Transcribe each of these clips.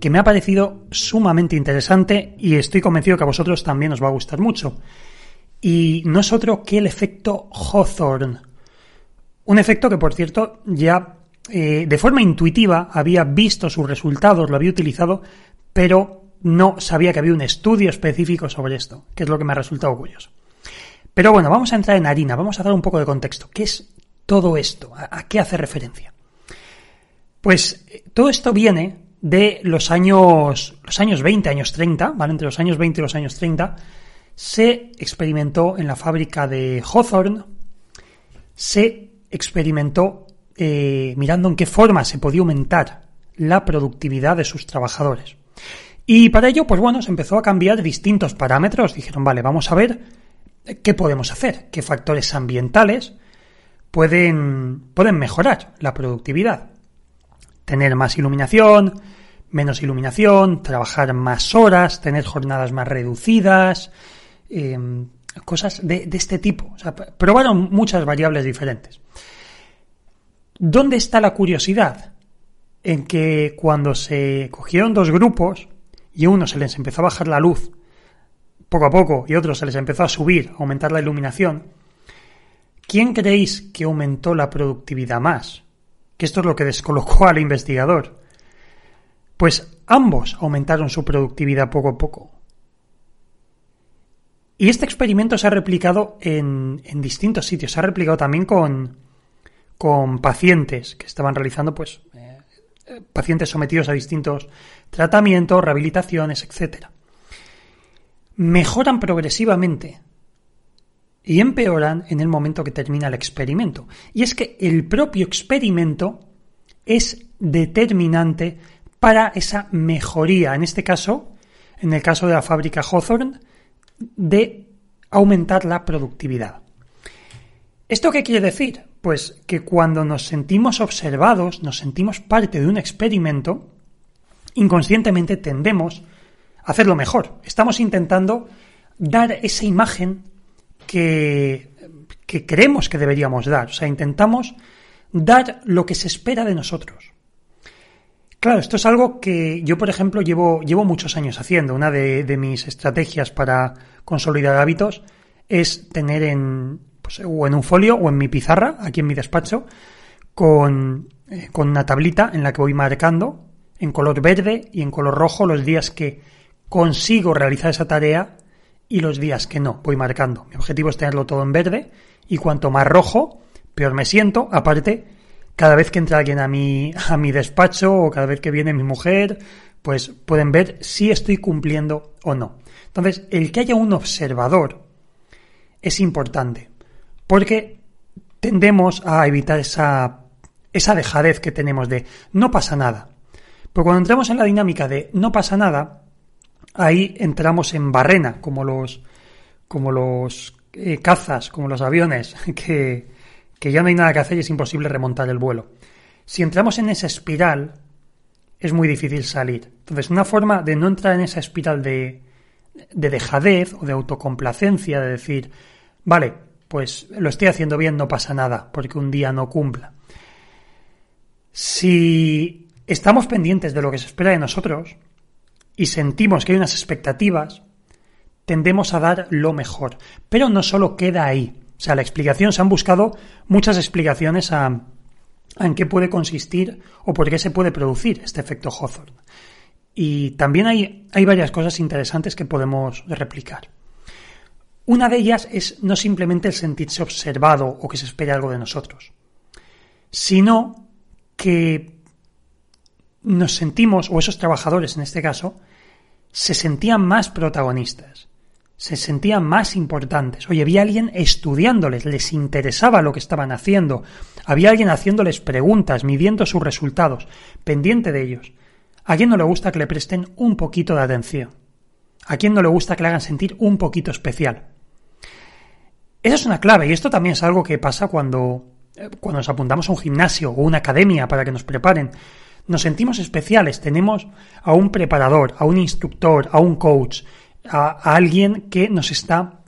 que me ha parecido sumamente interesante y estoy convencido que a vosotros también os va a gustar mucho. Y no es otro que el efecto Hawthorne. Un efecto que, por cierto, ya eh, de forma intuitiva había visto sus resultados, lo había utilizado, pero no sabía que había un estudio específico sobre esto, que es lo que me ha resultado curioso. Pero bueno, vamos a entrar en harina, vamos a dar un poco de contexto. ¿Qué es todo esto? ¿A, qué hace referencia? Pues eh, todo esto viene de los años, los años 20, años 30, ¿vale? Entre los años 20 y los años 30, se experimentó en la fábrica de Hawthorne, se experimentó eh, mirando en qué forma se podía aumentar la productividad de sus trabajadores. Y para ello, pues bueno, se empezó a cambiar distintos parámetros. Dijeron, vale, vamos a ver qué podemos hacer, qué factores ambientales pueden, pueden mejorar la productividad tener más iluminación, menos iluminación, trabajar más horas, tener jornadas más reducidas, em, cosas de, este tipo. probaron muchas variables diferentes. ¿Dónde está la curiosidad? En que cuando se cogieron dos grupos y a uno se les empezó a bajar la luz poco a poco y otro se les empezó a subir, a aumentar la iluminación, ¿quién creéis que aumentó la productividad más? Que esto es lo que descolocó al investigador. Pues ambos aumentaron su productividad poco a poco. Y este experimento se ha replicado en, distintos sitios. Se ha replicado también con, con pacientes que estaban realizando, pues, eh, pacientes sometidos a distintos tratamientos, rehabilitaciones, etc. Mejoran progresivamente y empeoran en el momento que termina el experimento. Y es que el propio experimento es determinante para esa mejoría, en este caso, en el caso de la fábrica Hawthorne, de aumentar la productividad. ¿Esto qué quiere decir? Pues que cuando nos sentimos observados, nos sentimos parte de un experimento, inconscientemente tendemos a hacerlo mejor. Estamos intentando dar esa imagen que, creemos que deberíamos dar. O sea, intentamos dar lo que se espera de nosotros. Claro, esto es algo que yo, por ejemplo, llevo, llevo muchos años haciendo. Una de, mis estrategias para consolidar hábitos es tener en, pues, o en un folio o en mi pizarra, aquí en mi despacho, con, eh, con una tablita en la que voy marcando en color verde y en color rojo los días que consigo realizar esa tarea y los días que no, voy marcando. Mi objetivo es tenerlo todo en verde y cuanto más rojo, peor me siento. Aparte, cada vez que entra alguien a mi, a mi despacho o cada vez que viene mi mujer, pues pueden ver si estoy cumpliendo o no. Entonces, el que haya un observador es importante porque tendemos a evitar esa, esa dejadez que tenemos de no pasa nada. Pero cuando entramos en la dinámica de no pasa nada, ahí entramos en barrena, como los, como los eh, cazas, como los aviones, que, que ya no hay nada que hacer y es imposible remontar el vuelo. Si entramos en esa espiral, es muy difícil salir. Entonces, una forma de no entrar en esa espiral de, de dejadez o de autocomplacencia, de decir, vale, pues lo estoy haciendo bien, no pasa nada, porque un día no cumpla. Si estamos pendientes de lo que se espera de nosotros, y sentimos que hay unas expectativas, tendemos a dar lo mejor. Pero no solo queda ahí. O sea, la explicación, se han buscado muchas explicaciones a, en qué puede consistir o por qué se puede producir este efecto Hawthorne. Y también hay, hay varias cosas interesantes que podemos replicar. Una de ellas es no simplemente el sentirse observado o que se espere algo de nosotros, sino que nos sentimos, o esos trabajadores en este caso, se sentían más protagonistas, se sentían más importantes. Oye, había alguien estudiándoles, les interesaba lo que estaban haciendo, había alguien haciéndoles preguntas, midiendo sus resultados, pendiente de ellos. ¿A quién no le gusta que le presten un poquito de atención? ¿A quién no le gusta que le hagan sentir un poquito especial? Esa es una clave y esto también es algo que pasa cuando, eh, cuando nos apuntamos a un gimnasio o una academia para que nos preparen nos sentimos especiales, tenemos a un preparador, a un instructor, a un coach, a, alguien que nos está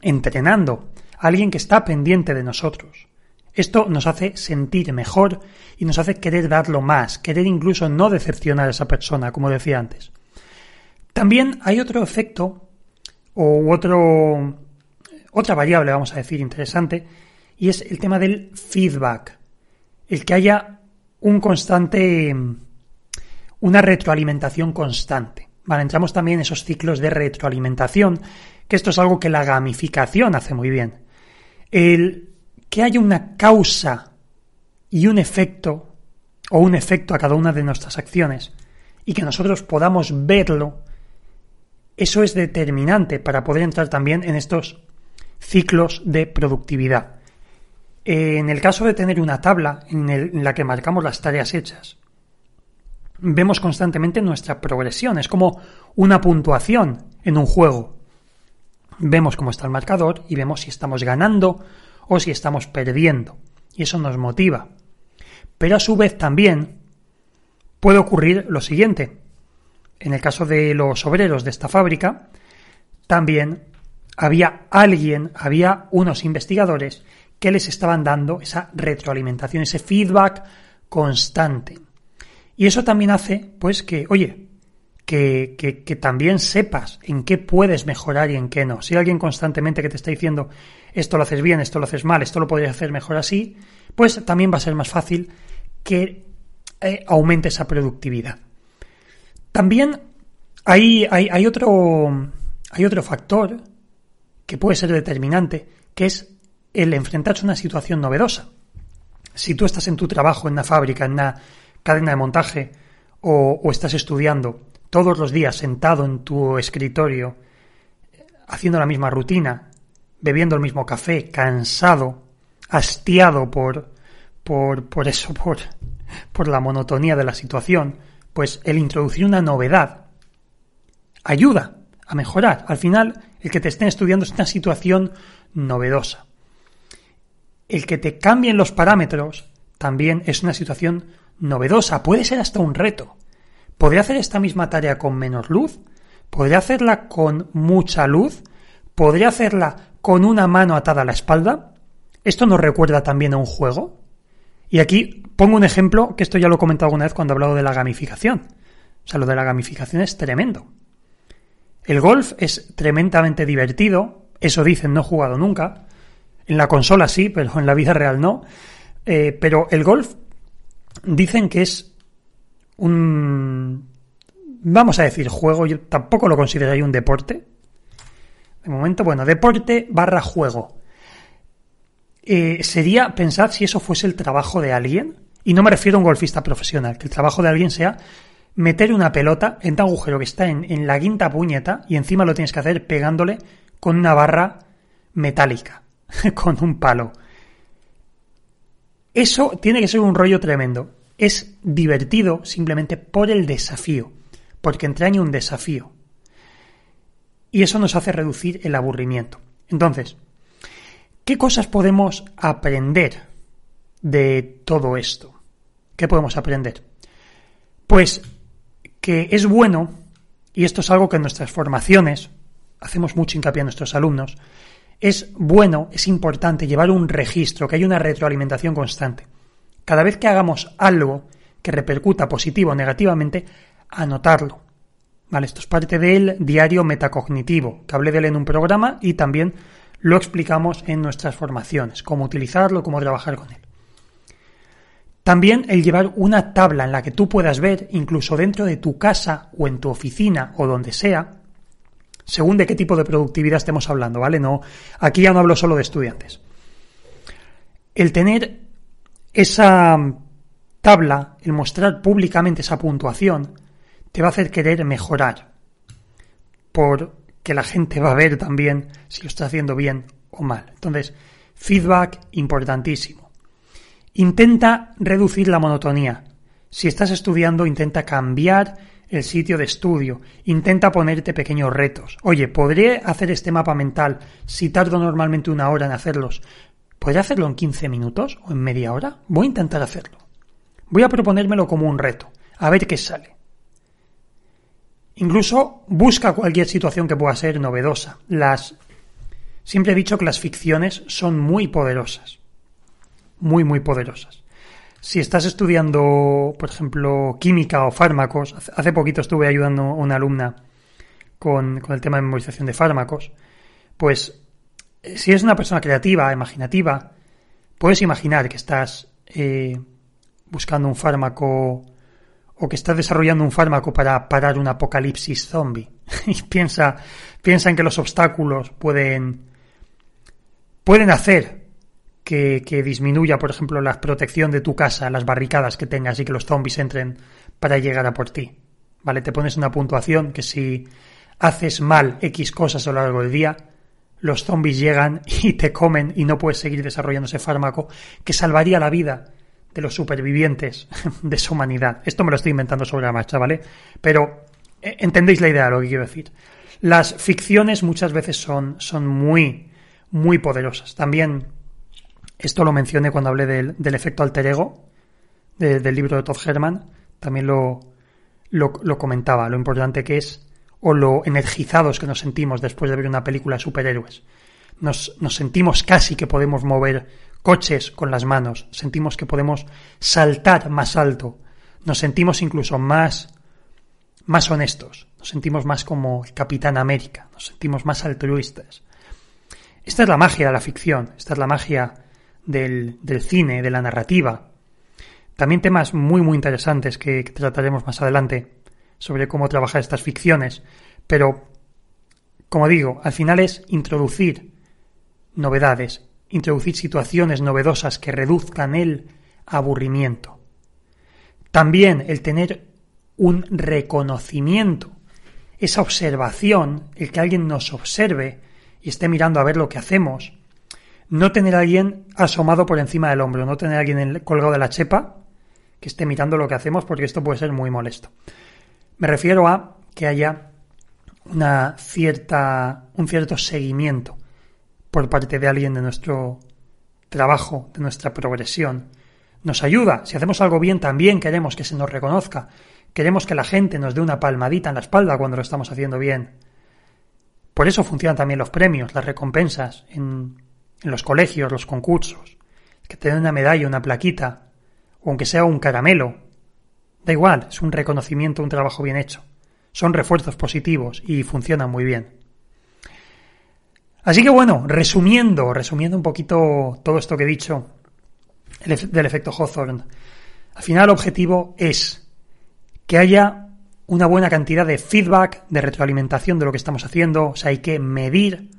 entrenando, a alguien que está pendiente de nosotros. Esto nos hace sentir mejor y nos hace querer darlo más, querer incluso no decepcionar a esa persona, como decía antes. También hay otro efecto o otro, otra variable, vamos a decir, interesante, y es el tema del feedback. El que haya un constante, una retroalimentación constante. Vale, entramos también en esos ciclos de retroalimentación, que esto es algo que la gamificación hace muy bien. El que haya una causa y un efecto, o un efecto a cada una de nuestras acciones, y que nosotros podamos verlo, eso es determinante para poder entrar también en estos ciclos de productividad. En el caso de tener una tabla en, la que marcamos las tareas hechas, vemos constantemente nuestra progresión. Es como una puntuación en un juego. Vemos cómo está el marcador y vemos si estamos ganando o si estamos perdiendo. Y eso nos motiva. Pero a su vez también puede ocurrir lo siguiente. En el caso de los obreros de esta fábrica, también había alguien, había unos investigadores que les estaban dando esa retroalimentación, ese feedback constante. Y eso también hace, pues, que, oye, que, que, también sepas en qué puedes mejorar y en qué no. Si hay alguien constantemente que te está diciendo esto lo haces bien, esto lo haces mal, esto lo podrías hacer mejor así, pues también va a ser más fácil que eh, aumente esa productividad. También hay, hay, otro, hay otro factor que puede ser determinante, que es el enfrentarse a una situación novedosa. Si tú estás en tu trabajo, en una fábrica, en una cadena de montaje, o, estás estudiando todos los días sentado en tu escritorio, haciendo la misma rutina, bebiendo el mismo café, cansado, hastiado por, por, por eso, por, por la monotonía de la situación, pues el introducir una novedad ayuda a mejorar. Al final, el que te estén estudiando es una situación novedosa el que te cambien los parámetros también es una situación novedosa, puede ser hasta un reto. ¿Podría hacer esta misma tarea con menos luz? ¿Podría hacerla con mucha luz? ¿Podría hacerla con una mano atada a la espalda? ¿Esto nos recuerda también a un juego? Y aquí pongo un ejemplo que esto ya lo he comentado alguna vez cuando he hablado de la gamificación. O sea, lo de la gamificación es tremendo. El golf es tremendamente divertido, eso dicen, no he jugado nunca, en la consola sí, pero en la vida real no. Eh, pero el golf dicen que es un, vamos a decir, juego, yo tampoco lo consideraría un deporte. De momento, bueno, deporte barra juego. Eh, sería pensar si eso fuese el trabajo de alguien, y no me refiero a un golfista profesional, que el trabajo de alguien sea meter una pelota en un agujero que está en, en la quinta puñeta y encima lo tienes que hacer pegándole con una barra metálica. con un palo. Eso tiene que ser un rollo tremendo. Es divertido simplemente por el desafío, porque entraña un desafío. Y eso nos hace reducir el aburrimiento. Entonces, ¿qué cosas podemos aprender de todo esto? ¿Qué podemos aprender? Pues que es bueno, y esto es algo que en nuestras formaciones hacemos mucho hincapié a nuestros alumnos, es bueno, es importante llevar un registro, que haya una retroalimentación constante. Cada vez que hagamos algo que repercuta positivo o negativamente, anotarlo. Vale, esto es parte del diario metacognitivo, que hablé de él en un programa y también lo explicamos en nuestras formaciones, cómo utilizarlo, cómo trabajar con él. También el llevar una tabla en la que tú puedas ver, incluso dentro de tu casa o en tu oficina o donde sea, según de qué tipo de productividad estemos hablando, ¿vale? No, aquí ya no hablo solo de estudiantes. El tener esa tabla, el mostrar públicamente esa puntuación, te va a hacer querer mejorar. Porque la gente va a ver también si lo estás haciendo bien o mal. Entonces, feedback importantísimo. Intenta reducir la monotonía. Si estás estudiando, intenta cambiar el sitio de estudio. Intenta ponerte pequeños retos. Oye, ¿podré hacer este mapa mental si tardo normalmente una hora en hacerlos? ¿Podré hacerlo en 15 minutos o en media hora? Voy a intentar hacerlo. Voy a proponérmelo como un reto, a ver qué sale. Incluso busca cualquier situación que pueda ser novedosa. Las Siempre he dicho que las ficciones son muy poderosas. Muy, muy poderosas. Si estás estudiando, por ejemplo, química o fármacos, hace poquito estuve ayudando a una alumna con, con el tema de memorización de fármacos, pues eh, si eres una persona creativa, imaginativa, puedes imaginar que estás eh, buscando un fármaco o que estás desarrollando un fármaco para parar un apocalipsis zombie. y piensa, piensa en que los obstáculos pueden, pueden hacer que, disminuya, por ejemplo, la protección de tu casa, las barricadas que tengas y que los zombies entren para llegar a por ti. ¿Vale? Te pones una puntuación que si haces mal X cosas a lo largo del día, los zombies llegan y te comen y no puedes seguir desarrollando ese fármaco que salvaría la vida de los supervivientes de su humanidad. Esto me lo estoy inventando sobre la marcha, ¿vale? Pero eh, entendéis la idea de lo que quiero decir. Las ficciones muchas veces son, son muy, muy poderosas. También, esto lo mencioné cuando hablé del, del efecto alter ego, del libro de Todd Herman, también lo, lo, comentaba, lo importante que es o lo energizados que nos sentimos después de ver una película de superhéroes. Nos, nos, sentimos casi que podemos mover coches con las manos, sentimos que podemos saltar más alto, nos sentimos incluso más, más honestos, nos sentimos más como el Capitán América, nos sentimos más altruistas. Esta es la magia de la ficción, esta es la magia del, cine, de la narrativa. También temas muy muy interesantes que, que trataremos más adelante sobre cómo trabajar estas ficciones, pero como digo, al final es introducir novedades, introducir situaciones novedosas que reduzcan el aburrimiento. También el tener un reconocimiento, esa observación, el que alguien nos observe y esté mirando a ver lo que hacemos. No tener a alguien asomado por encima del hombro, no tener a alguien colgado de la chepa que esté mirando lo que hacemos porque esto puede ser muy molesto. Me refiero a que haya una cierta, un cierto seguimiento por parte de alguien de nuestro trabajo, de nuestra progresión. Nos ayuda. Si hacemos algo bien, también queremos que se nos reconozca. Queremos que la gente nos dé una palmadita en la espalda cuando lo estamos haciendo bien. Por eso funcionan también los premios, las recompensas en, en los colegios, los concursos. Que te den una medalla, una plaquita, o aunque sea un caramelo. Da igual, es un reconocimiento, un trabajo bien hecho. Son refuerzos positivos y funcionan muy bien. Así que bueno, resumiendo, resumiendo un poquito todo esto que he dicho del efecto Hawthorne, al final el objetivo es que haya una buena cantidad de feedback, de retroalimentación de lo que estamos haciendo, o sea, hay que medir,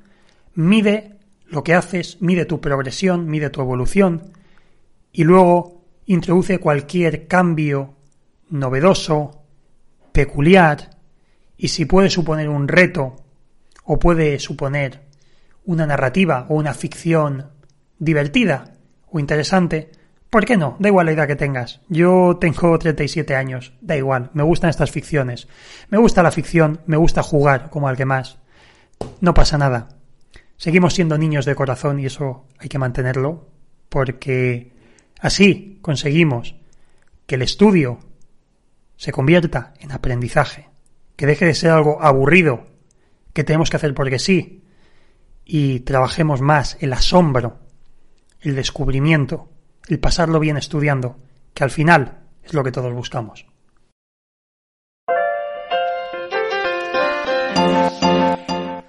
mide lo que haces, mide tu progresión, mide tu evolución y luego introduce cualquier cambio novedoso, peculiar y si puede suponer un reto o puede suponer una narrativa o una ficción divertida o interesante, ¿por qué no? Da igual la idea que tengas. Yo tengo 37 años, da igual, me gustan estas ficciones. Me gusta la ficción, me gusta jugar como al que más. No pasa nada. Seguimos siendo niños de corazón y eso hay que mantenerlo porque así conseguimos que el estudio se convierta en aprendizaje, que deje de ser algo aburrido que tenemos que hacer porque sí, y trabajemos más el asombro, el descubrimiento, el pasarlo bien estudiando, que al final es lo que todos buscamos.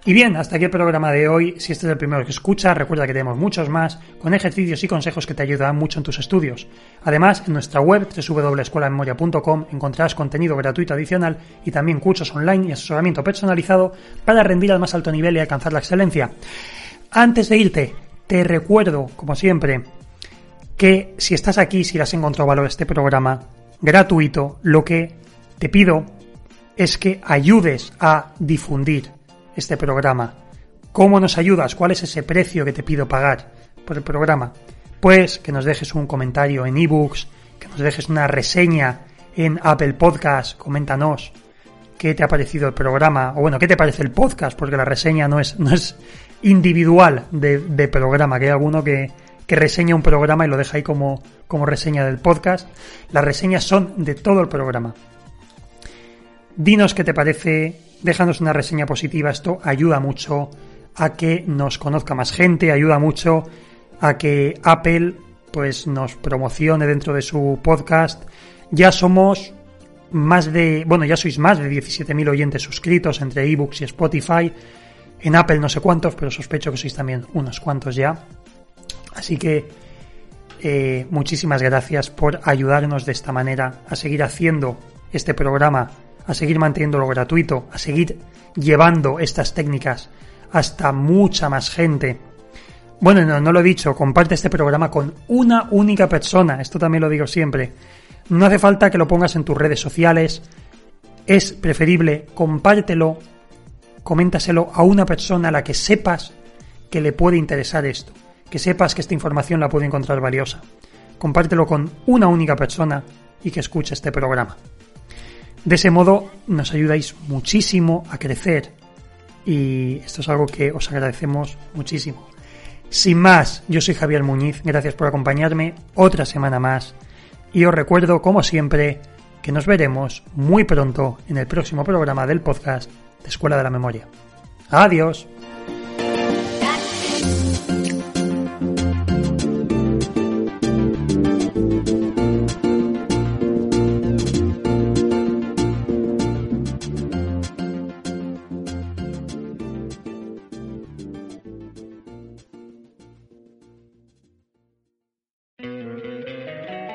Y bien, hasta aquí el programa de hoy. Si este es el primero que escuchas, recuerda que tenemos muchos más con ejercicios y consejos que te ayudarán mucho en tus estudios. Además, en nuestra web www.escuelamemoria.com encontrarás contenido gratuito adicional y también cursos online y asesoramiento personalizado para rendir al más alto nivel y alcanzar la excelencia. Antes de irte, te recuerdo, como siempre, que si estás aquí, si has encontrado valor este programa gratuito, lo que te pido es que ayudes a difundir este programa. ¿Cómo nos ayudas? ¿Cuál es ese precio que te pido pagar por el programa? Pues que nos dejes un comentario en ebooks, que nos dejes una reseña en Apple Podcast, coméntanos qué te ha parecido el programa, o bueno, qué te parece el podcast, porque la reseña no es, no es individual de, programa, que hay alguno que, que reseña un programa y lo deja ahí como, como reseña del podcast. Las reseñas son de todo el programa. Dinos qué te parece, déjanos una reseña positiva, esto ayuda mucho a que nos conozca más gente, ayuda mucho a que Apple pues nos promocione dentro de su podcast. Ya somos más de, bueno, ya sois más de 17.000 oyentes suscritos entre ebooks y Spotify. En Apple no sé cuántos, pero sospecho que sois también unos cuantos ya. Así que eh, muchísimas gracias por ayudarnos de esta manera a seguir haciendo este programa a seguir manteniéndolo gratuito, a seguir llevando estas técnicas hasta mucha más gente. Bueno, no, no lo he dicho, comparte este programa con una única persona, esto también lo digo siempre. No hace falta que lo pongas en tus redes sociales, es preferible compártelo, coméntaselo a una persona a la que sepas que le puede interesar esto, que sepas que esta información la puede encontrar valiosa. Compártelo con una única persona y que escuche este programa. De ese modo nos ayudáis muchísimo a crecer y esto es algo que os agradecemos muchísimo. Sin más, yo soy Javier Muñiz, gracias por acompañarme otra semana más y os recuerdo, como siempre, que nos veremos muy pronto en el próximo programa del podcast de Escuela de la Memoria. Adiós.